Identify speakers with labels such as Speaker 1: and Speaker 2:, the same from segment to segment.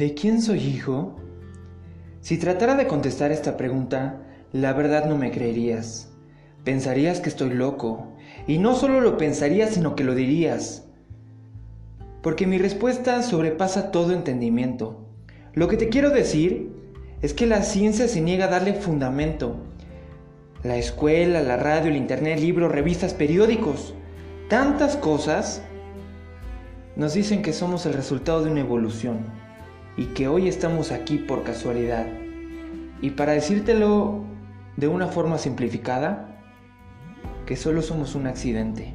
Speaker 1: ¿De quién soy hijo? Si tratara de contestar esta pregunta, la verdad no me creerías. Pensarías que estoy loco, y no solo lo pensarías, sino que lo dirías. Porque mi respuesta sobrepasa todo entendimiento. Lo que te quiero decir es que la ciencia se niega a darle fundamento. La escuela, la radio, el internet, libros, revistas, periódicos, tantas cosas nos dicen que somos el resultado de una evolución y que hoy estamos aquí por casualidad. Y para decírtelo de una forma simplificada, que solo somos un accidente.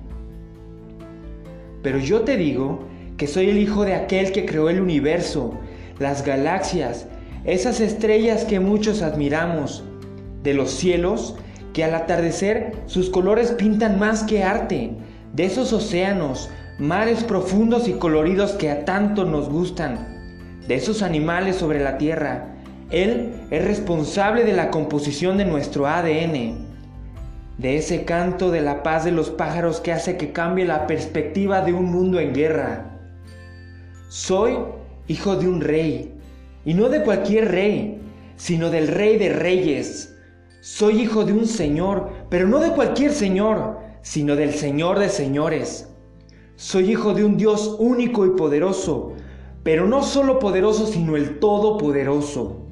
Speaker 1: Pero yo te digo que soy el hijo de aquel que creó el universo, las galaxias, esas estrellas que muchos admiramos, de los cielos que al atardecer sus colores pintan más que arte, de esos océanos, mares profundos y coloridos que a tanto nos gustan, de esos animales sobre la tierra. Él es responsable de la composición de nuestro ADN, de ese canto de la paz de los pájaros que hace que cambie la perspectiva de un mundo en guerra. Soy hijo de un rey, y no de cualquier rey, sino del rey de reyes. Soy hijo de un señor, pero no de cualquier señor, sino del señor de señores. Soy hijo de un Dios único y poderoso, pero no solo poderoso, sino el todopoderoso.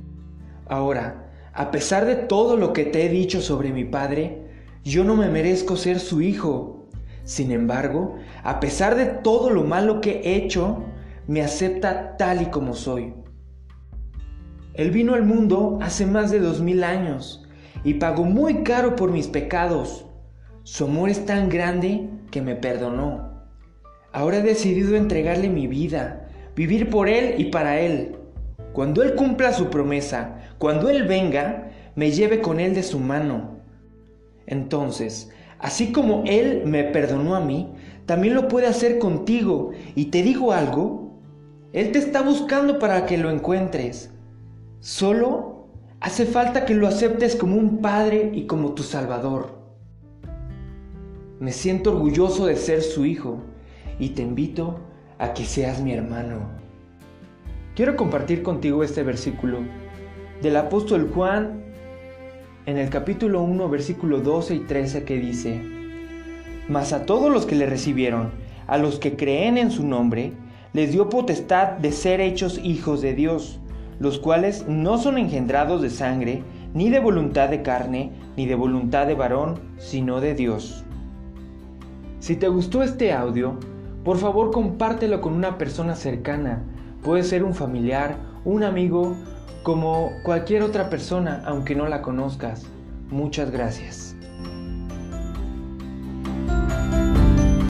Speaker 1: Ahora, a pesar de todo lo que te he dicho sobre mi Padre, yo no me merezco ser su hijo. Sin embargo, a pesar de todo lo malo que he hecho, me acepta tal y como soy. Él vino al mundo hace más de dos mil años y pagó muy caro por mis pecados. Su amor es tan grande que me perdonó. Ahora he decidido entregarle mi vida vivir por Él y para Él. Cuando Él cumpla su promesa, cuando Él venga, me lleve con Él de su mano. Entonces, así como Él me perdonó a mí, también lo puede hacer contigo. Y te digo algo, Él te está buscando para que lo encuentres. Solo hace falta que lo aceptes como un Padre y como tu Salvador. Me siento orgulloso de ser su hijo y te invito a que seas mi hermano. Quiero compartir contigo este versículo del apóstol Juan en el capítulo 1, versículo 12 y 13 que dice, Mas a todos los que le recibieron, a los que creen en su nombre, les dio potestad de ser hechos hijos de Dios, los cuales no son engendrados de sangre, ni de voluntad de carne, ni de voluntad de varón, sino de Dios. Si te gustó este audio, por favor compártelo con una persona cercana. Puede ser un familiar, un amigo, como cualquier otra persona, aunque no la conozcas. Muchas gracias.